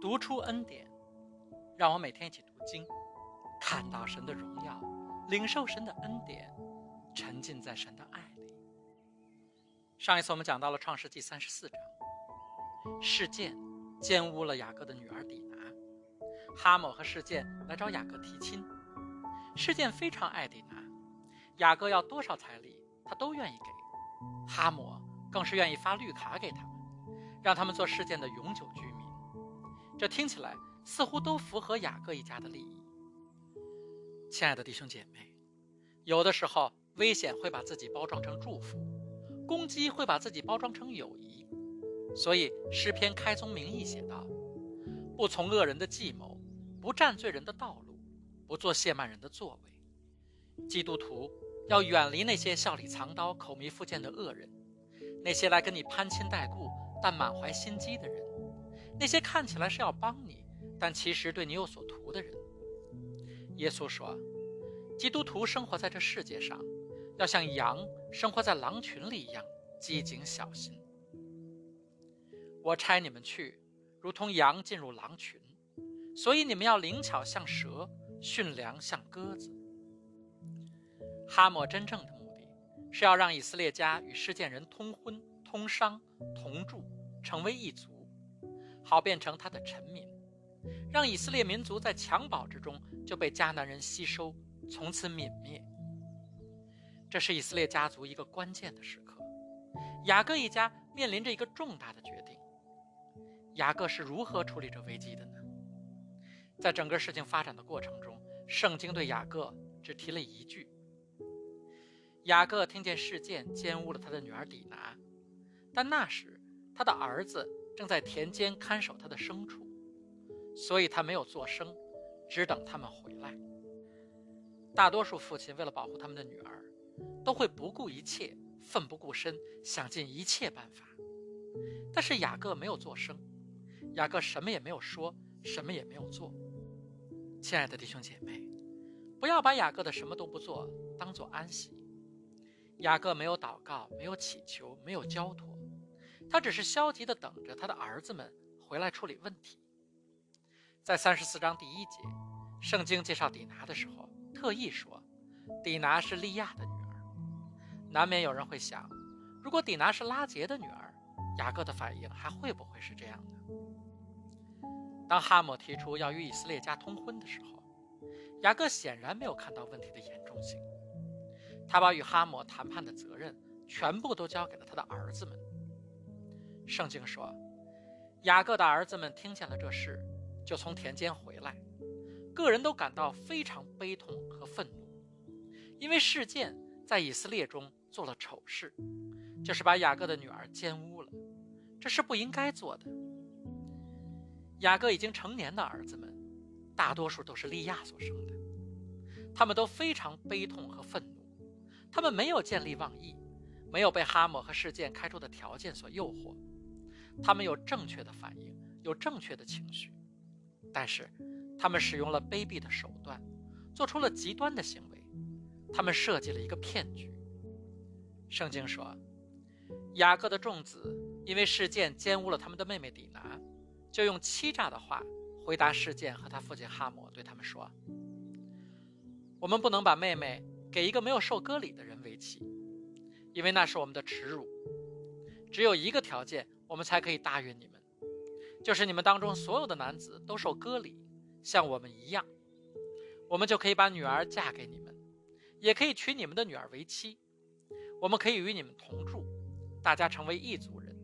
读出恩典，让我每天一起读经，看到神的荣耀，领受神的恩典，沉浸在神的爱里。上一次我们讲到了创世纪三十四章，事件奸污了雅各的女儿底拿，哈姆和事件来找雅各提亲，事件非常爱底拿，雅各要多少彩礼他都愿意给，哈姆更是愿意发绿卡给他们，让他们做事件的永久居。这听起来似乎都符合雅各一家的利益。亲爱的弟兄姐妹，有的时候危险会把自己包装成祝福，攻击会把自己包装成友谊。所以诗篇开宗明义写道：“不从恶人的计谋，不占罪人的道路，不做亵慢人的作为。”基督徒要远离那些笑里藏刀、口蜜腹剑的恶人，那些来跟你攀亲带故但满怀心机的人。那些看起来是要帮你，但其实对你有所图的人，耶稣说：“基督徒生活在这世界上，要像羊生活在狼群里一样机警小心。我差你们去，如同羊进入狼群，所以你们要灵巧像蛇，驯良像鸽子。”哈莫真正的目的是要让以色列家与世件人通婚、通商、同住，成为一族。好变成他的臣民，让以色列民族在襁褓之中就被迦南人吸收，从此泯灭。这是以色列家族一个关键的时刻，雅各一家面临着一个重大的决定。雅各是如何处理这危机的呢？在整个事情发展的过程中，圣经对雅各只提了一句：雅各听见事件奸污了他的女儿底拿，但那时他的儿子。正在田间看守他的牲畜，所以他没有做声，只等他们回来。大多数父亲为了保护他们的女儿，都会不顾一切、奋不顾身，想尽一切办法。但是雅各没有做声，雅各什么也没有说，什么也没有做。亲爱的弟兄姐妹，不要把雅各的什么都不做当做安息。雅各没有祷告，没有祈求，没有交托。他只是消极地等着他的儿子们回来处理问题。在三十四章第一节，圣经介绍底拿的时候，特意说，底拿是利亚的女儿。难免有人会想，如果底拿是拉杰的女儿，雅各的反应还会不会是这样的？当哈姆提出要与以色列家通婚的时候，雅各显然没有看到问题的严重性，他把与哈姆谈判的责任全部都交给了他的儿子们。圣经说，雅各的儿子们听见了这事，就从田间回来，个人都感到非常悲痛和愤怒，因为事件在以色列中做了丑事，就是把雅各的女儿奸污了，这是不应该做的。雅各已经成年的儿子们，大多数都是利亚所生的，他们都非常悲痛和愤怒，他们没有见利忘义，没有被哈姆和事件开出的条件所诱惑。他们有正确的反应，有正确的情绪，但是他们使用了卑鄙的手段，做出了极端的行为。他们设计了一个骗局。圣经说，雅各的众子因为事件奸污了他们的妹妹底拿，就用欺诈的话回答事件和他父亲哈姆，对他们说：“我们不能把妹妹给一个没有受割礼的人为妻，因为那是我们的耻辱。只有一个条件。”我们才可以答应你们，就是你们当中所有的男子都受割礼，像我们一样，我们就可以把女儿嫁给你们，也可以娶你们的女儿为妻，我们可以与你们同住，大家成为一族人。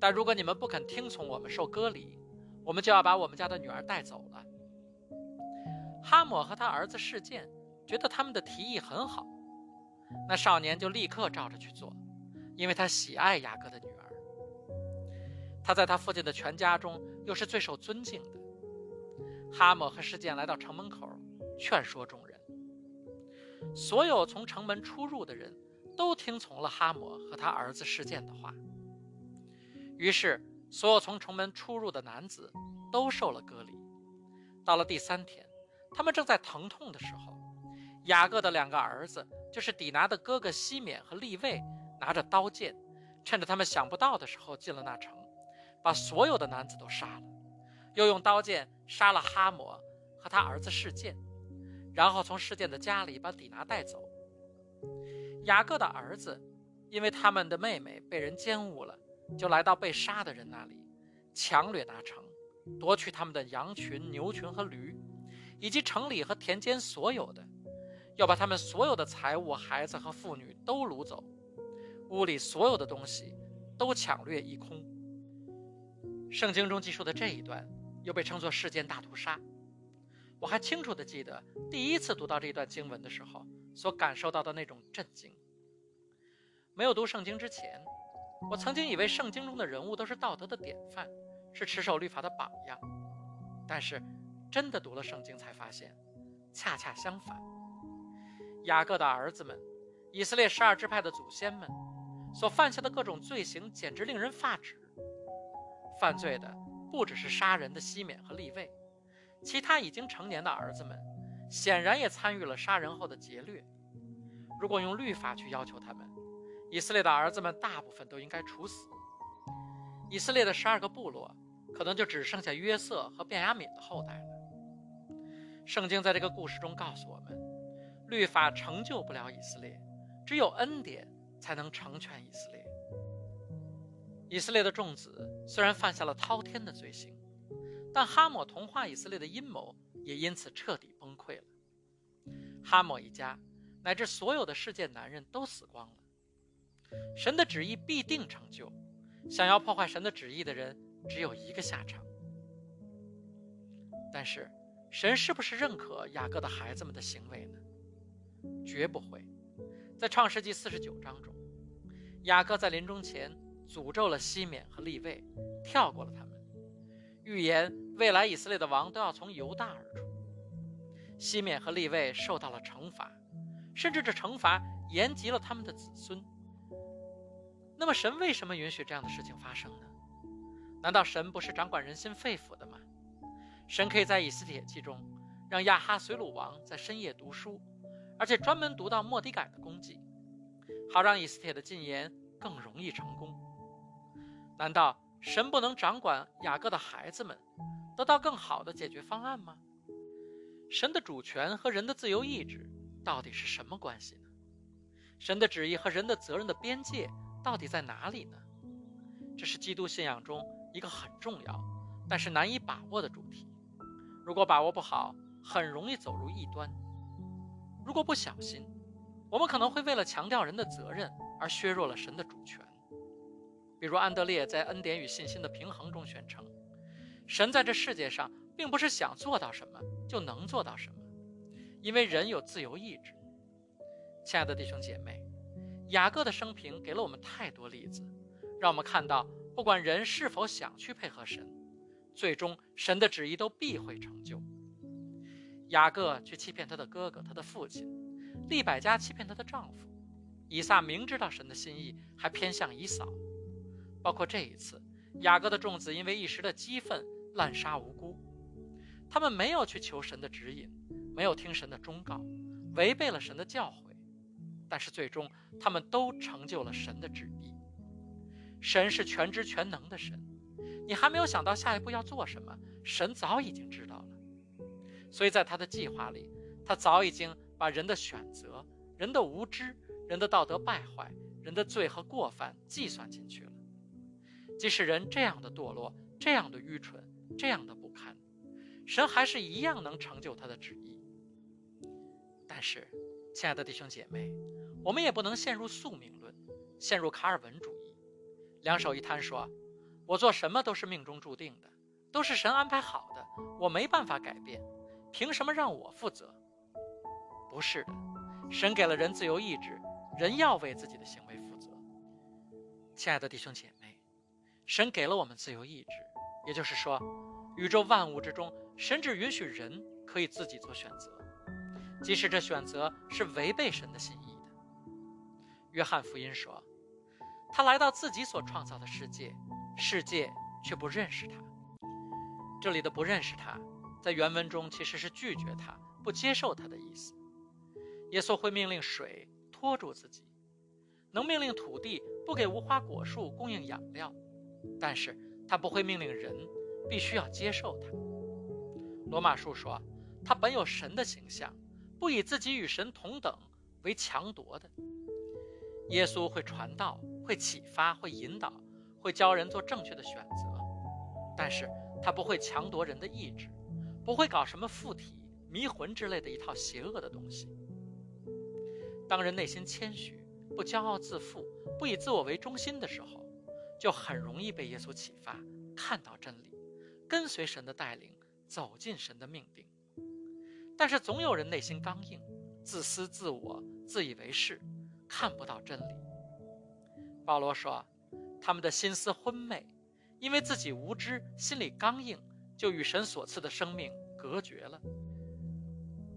但如果你们不肯听从我们受割礼，我们就要把我们家的女儿带走了。哈姆和他儿子事件觉得他们的提议很好，那少年就立刻照着去做，因为他喜爱雅各的女儿。他在他父亲的全家中又是最受尊敬的。哈姆和事件来到城门口，劝说众人。所有从城门出入的人都听从了哈姆和他儿子事件的话。于是，所有从城门出入的男子都受了隔离。到了第三天，他们正在疼痛的时候，雅各的两个儿子，就是底拿的哥哥西缅和利位，拿着刀剑，趁着他们想不到的时候进了那城。把所有的男子都杀了，又用刀剑杀了哈摩和他儿子事件，然后从事件的家里把底拿带走。雅各的儿子因为他们的妹妹被人奸污了，就来到被杀的人那里，强掠那城，夺取他们的羊群、牛群和驴，以及城里和田间所有的，要把他们所有的财物、孩子和妇女都掳走，屋里所有的东西都抢掠一空。圣经中记述的这一段，又被称作事件大屠杀。我还清楚地记得第一次读到这一段经文的时候，所感受到的那种震惊。没有读圣经之前，我曾经以为圣经中的人物都是道德的典范，是持守律法的榜样。但是，真的读了圣经才发现，恰恰相反。雅各的儿子们，以色列十二支派的祖先们，所犯下的各种罪行，简直令人发指。犯罪的不只是杀人的西缅和利位，其他已经成年的儿子们，显然也参与了杀人后的劫掠。如果用律法去要求他们，以色列的儿子们大部分都应该处死。以色列的十二个部落，可能就只剩下约瑟和便雅悯的后代了。圣经在这个故事中告诉我们，律法成就不了以色列，只有恩典才能成全以色列。以色列的众子虽然犯下了滔天的罪行，但哈姆同化以色列的阴谋也因此彻底崩溃了。哈姆一家乃至所有的世界男人都死光了。神的旨意必定成就，想要破坏神的旨意的人只有一个下场。但是，神是不是认可雅各的孩子们的行为呢？绝不会。在创世纪四十九章中，雅各在临终前。诅咒了西缅和利位，跳过了他们，预言未来以色列的王都要从犹大而出。西缅和利位受到了惩罚，甚至这惩罚延及了他们的子孙。那么神为什么允许这样的事情发生呢？难道神不是掌管人心肺腑的吗？神可以在以斯帖记中让亚哈随鲁王在深夜读书，而且专门读到莫迪改的功绩，好让以斯帖的进言更容易成功。难道神不能掌管雅各的孩子们，得到更好的解决方案吗？神的主权和人的自由意志到底是什么关系呢？神的旨意和人的责任的边界到底在哪里呢？这是基督信仰中一个很重要，但是难以把握的主题。如果把握不好，很容易走入异端。如果不小心，我们可能会为了强调人的责任而削弱了神的主权。比如安德烈在《恩典与信心的平衡》中宣称，神在这世界上并不是想做到什么就能做到什么，因为人有自由意志。亲爱的弟兄姐妹，雅各的生平给了我们太多例子，让我们看到，不管人是否想去配合神，最终神的旨意都必会成就。雅各去欺骗他的哥哥、他的父亲，利百加欺骗她的丈夫，以撒明知道神的心意，还偏向以扫。包括这一次，雅各的众子因为一时的激愤滥杀无辜，他们没有去求神的指引，没有听神的忠告，违背了神的教诲，但是最终他们都成就了神的旨意。神是全知全能的神，你还没有想到下一步要做什么，神早已经知道了。所以在他的计划里，他早已经把人的选择、人的无知、人的道德败坏、人的罪和过犯计算进去了。即使人这样的堕落，这样的愚蠢，这样的不堪，神还是一样能成就他的旨意。但是，亲爱的弟兄姐妹，我们也不能陷入宿命论，陷入卡尔文主义，两手一摊说：“我做什么都是命中注定的，都是神安排好的，我没办法改变，凭什么让我负责？”不是的，神给了人自由意志，人要为自己的行为负责。亲爱的弟兄姐。神给了我们自由意志，也就是说，宇宙万物之中，神只允许人可以自己做选择，即使这选择是违背神的心意的。约翰福音说：“他来到自己所创造的世界，世界却不认识他。”这里的“不认识他”在原文中其实是拒绝他、不接受他的意思。耶稣会命令水拖住自己，能命令土地不给无花果树供应养料。但是他不会命令人必须要接受他。罗马书说，他本有神的形象，不以自己与神同等为强夺的。耶稣会传道，会启发，会引导，会教人做正确的选择，但是他不会强夺人的意志，不会搞什么附体、迷魂之类的一套邪恶的东西。当人内心谦虚，不骄傲自负，不以自我为中心的时候，就很容易被耶稣启发，看到真理，跟随神的带领，走进神的命定。但是总有人内心刚硬，自私自我，自以为是。看不到真理。保罗说：“他们的心思昏昧，因为自己无知，心里刚硬，就与神所赐的生命隔绝了。”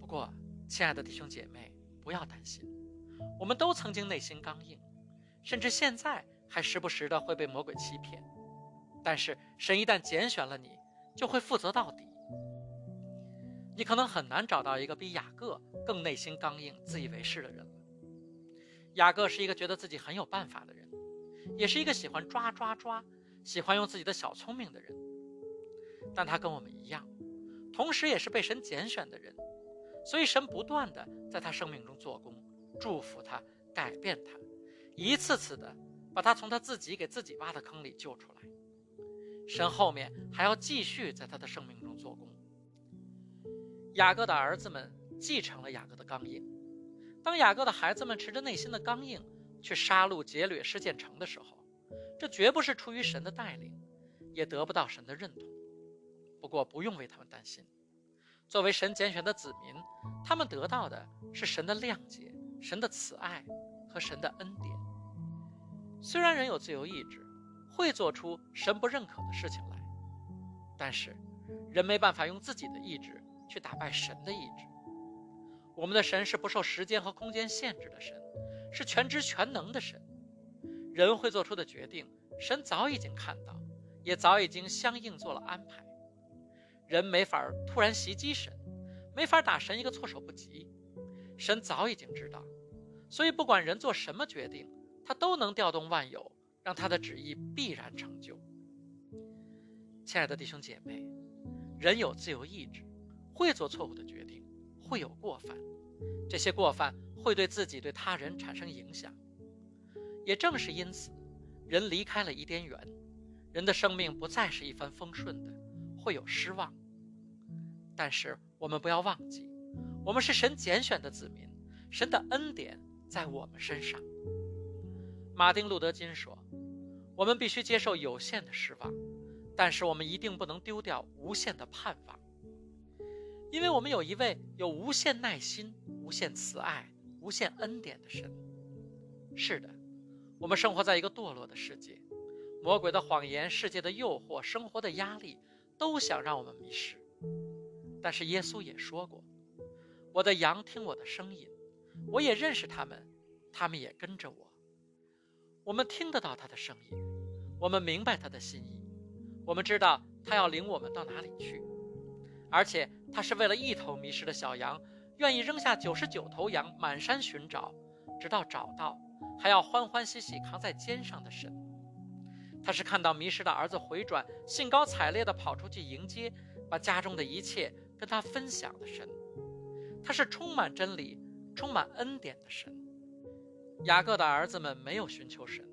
不过，亲爱的弟兄姐妹，不要担心，我们都曾经内心刚硬，甚至现在还时不时的会被魔鬼欺骗。但是，神一旦拣选了你，就会负责到底。你可能很难找到一个比雅各更内心刚硬、自以为是的人。雅各是一个觉得自己很有办法的人，也是一个喜欢抓抓抓、喜欢用自己的小聪明的人。但他跟我们一样，同时也是被神拣选的人，所以神不断的在他生命中做工，祝福他，改变他，一次次的把他从他自己给自己挖的坑里救出来。神后面还要继续在他的生命中做工。雅各的儿子们继承了雅各的刚硬。当雅各的孩子们持着内心的刚硬去杀戮劫掠施建城的时候，这绝不是出于神的带领，也得不到神的认同。不过不用为他们担心，作为神拣选的子民，他们得到的是神的谅解、神的慈爱和神的恩典。虽然人有自由意志，会做出神不认可的事情来，但是人没办法用自己的意志去打败神的意志。我们的神是不受时间和空间限制的神，是全知全能的神。人会做出的决定，神早已经看到，也早已经相应做了安排。人没法突然袭击神，没法打神一个措手不及。神早已经知道，所以不管人做什么决定，他都能调动万有，让他的旨意必然成就。亲爱的弟兄姐妹，人有自由意志，会做错误的决定，会有过犯。这些过犯会对自己、对他人产生影响。也正是因此，人离开了伊甸园，人的生命不再是一帆风顺的，会有失望。但是我们不要忘记，我们是神拣选的子民，神的恩典在我们身上。马丁·路德·金说：“我们必须接受有限的失望，但是我们一定不能丢掉无限的盼望。”因为我们有一位有无限耐心、无限慈爱、无限恩典的神。是的，我们生活在一个堕落的世界，魔鬼的谎言、世界的诱惑、生活的压力，都想让我们迷失。但是耶稣也说过：“我的羊听我的声音，我也认识他们，他们也跟着我。我们听得到他的声音，我们明白他的心意，我们知道他要领我们到哪里去。”而且他是为了一头迷失的小羊，愿意扔下九十九头羊满山寻找，直到找到，还要欢欢喜喜扛在肩上的神。他是看到迷失的儿子回转，兴高采烈地跑出去迎接，把家中的一切跟他分享的神。他是充满真理、充满恩典的神。雅各的儿子们没有寻求神。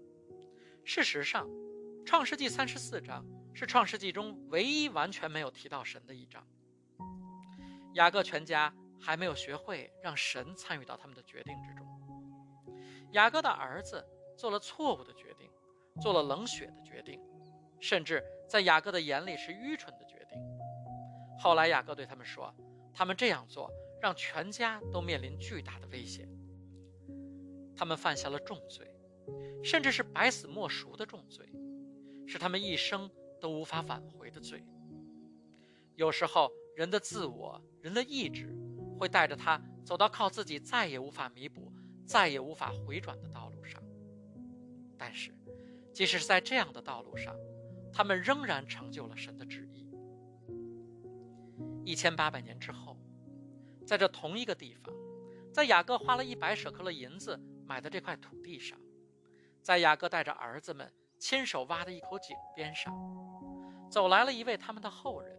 事实上，《创世纪》三十四章是《创世纪》中唯一完全没有提到神的一章。雅各全家还没有学会让神参与到他们的决定之中。雅各的儿子做了错误的决定，做了冷血的决定，甚至在雅各的眼里是愚蠢的决定。后来雅各对他们说：“他们这样做让全家都面临巨大的危险。他们犯下了重罪，甚至是百死莫赎的重罪，是他们一生都无法挽回的罪。有时候。”人的自我，人的意志，会带着他走到靠自己再也无法弥补、再也无法回转的道路上。但是，即使是在这样的道路上，他们仍然成就了神的旨意。一千八百年之后，在这同一个地方，在雅各花了一百舍克勒银子买的这块土地上，在雅各带着儿子们亲手挖的一口井边上，走来了一位他们的后人。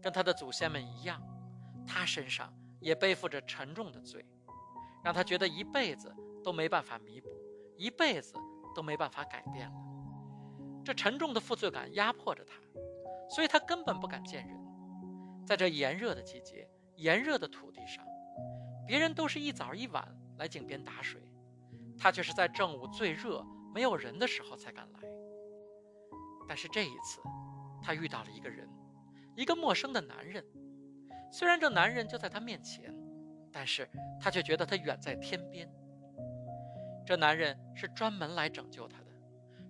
跟他的祖先们一样，他身上也背负着沉重的罪，让他觉得一辈子都没办法弥补，一辈子都没办法改变了。这沉重的负罪感压迫着他，所以他根本不敢见人。在这炎热的季节，炎热的土地上，别人都是一早一晚来井边打水，他却是在正午最热、没有人的时候才敢来。但是这一次，他遇到了一个人。一个陌生的男人，虽然这男人就在他面前，但是他却觉得他远在天边。这男人是专门来拯救他的，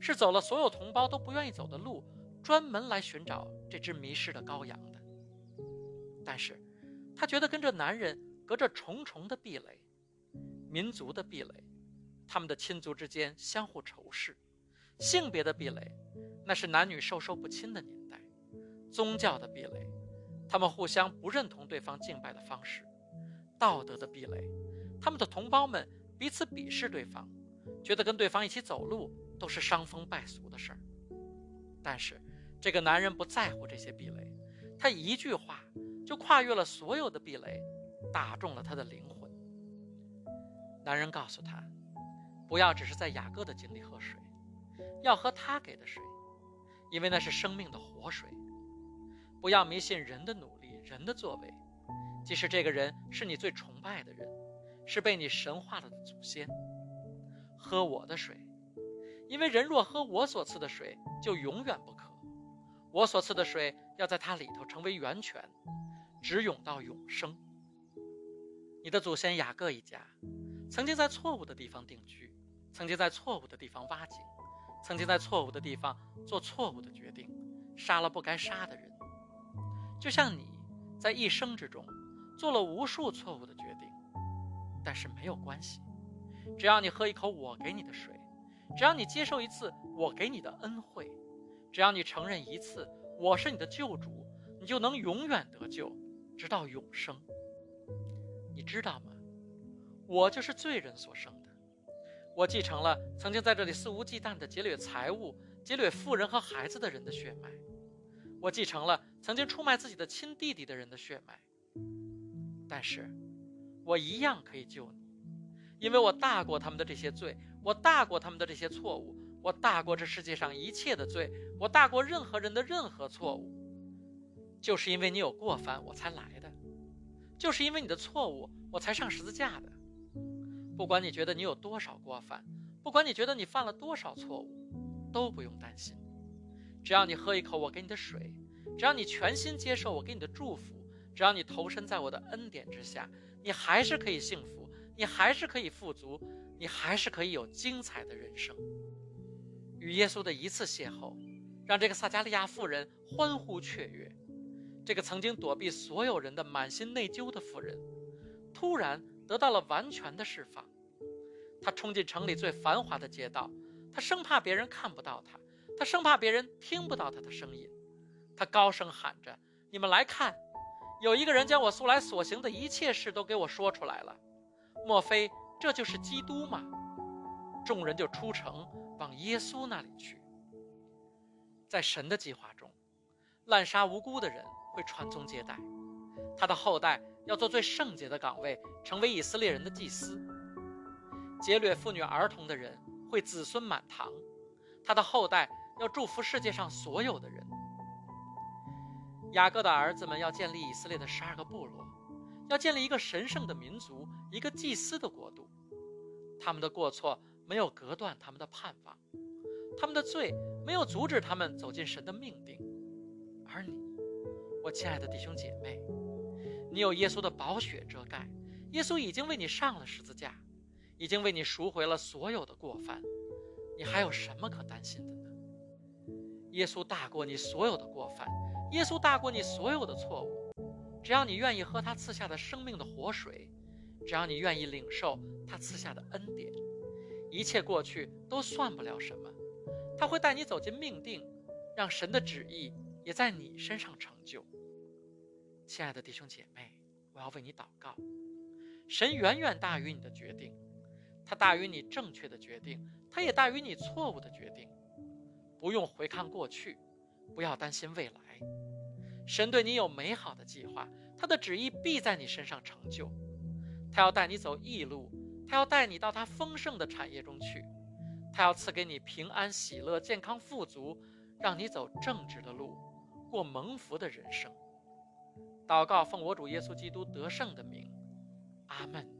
是走了所有同胞都不愿意走的路，专门来寻找这只迷失的羔羊的。但是，他觉得跟这男人隔着重重的壁垒，民族的壁垒，他们的亲族之间相互仇视，性别的壁垒，那是男女授受不亲的年代。宗教的壁垒，他们互相不认同对方敬拜的方式；道德的壁垒，他们的同胞们彼此鄙视对方，觉得跟对方一起走路都是伤风败俗的事儿。但是，这个男人不在乎这些壁垒，他一句话就跨越了所有的壁垒，打中了他的灵魂。男人告诉他，不要只是在雅各的井里喝水，要喝他给的水，因为那是生命的活水。不要迷信人的努力、人的作为，即使这个人是你最崇拜的人，是被你神化了的祖先。喝我的水，因为人若喝我所赐的水，就永远不渴。我所赐的水要在它里头成为源泉，直涌到永生。你的祖先雅各一家，曾经在错误的地方定居，曾经在错误的地方挖井，曾经在错误的地方做错误的决定，杀了不该杀的人。就像你在一生之中做了无数错误的决定，但是没有关系，只要你喝一口我给你的水，只要你接受一次我给你的恩惠，只要你承认一次我是你的救主，你就能永远得救，直到永生。你知道吗？我就是罪人所生的，我继承了曾经在这里肆无忌惮地劫掠财物、劫掠富人和孩子的人的血脉。我继承了曾经出卖自己的亲弟弟的人的血脉，但是，我一样可以救你，因为我大过他们的这些罪，我大过他们的这些错误，我大过这世界上一切的罪，我大过任何人的任何错误。就是因为你有过犯，我才来的；就是因为你的错误，我才上十字架的。不管你觉得你有多少过犯，不管你觉得你犯了多少错误，都不用担心。只要你喝一口我给你的水，只要你全心接受我给你的祝福，只要你投身在我的恩典之下，你还是可以幸福，你还是可以富足，你还是可以有精彩的人生。与耶稣的一次邂逅，让这个撒加利亚妇人欢呼雀跃。这个曾经躲避所有人的满心内疚的妇人，突然得到了完全的释放。他冲进城里最繁华的街道，他生怕别人看不到他。他生怕别人听不到他的声音，他高声喊着：“你们来看，有一个人将我素来所行的一切事都给我说出来了。莫非这就是基督吗？”众人就出城往耶稣那里去。在神的计划中，滥杀无辜的人会传宗接代，他的后代要做最圣洁的岗位，成为以色列人的祭司。劫掠妇女儿童的人会子孙满堂，他的后代。要祝福世界上所有的人。雅各的儿子们要建立以色列的十二个部落，要建立一个神圣的民族，一个祭司的国度。他们的过错没有隔断他们的盼望，他们的罪没有阻止他们走进神的命定。而你，我亲爱的弟兄姐妹，你有耶稣的宝血遮盖，耶稣已经为你上了十字架，已经为你赎回了所有的过犯，你还有什么可担心的呢？耶稣大过你所有的过犯，耶稣大过你所有的错误。只要你愿意喝他赐下的生命的活水，只要你愿意领受他赐下的恩典，一切过去都算不了什么。他会带你走进命定，让神的旨意也在你身上成就。亲爱的弟兄姐妹，我要为你祷告。神远远大于你的决定，他大于你正确的决定，它也大于你错误的决定。不用回看过去，不要担心未来。神对你有美好的计划，他的旨意必在你身上成就。他要带你走义路，他要带你到他丰盛的产业中去，他要赐给你平安、喜乐、健康、富足，让你走正直的路，过蒙福的人生。祷告，奉我主耶稣基督得胜的名，阿门。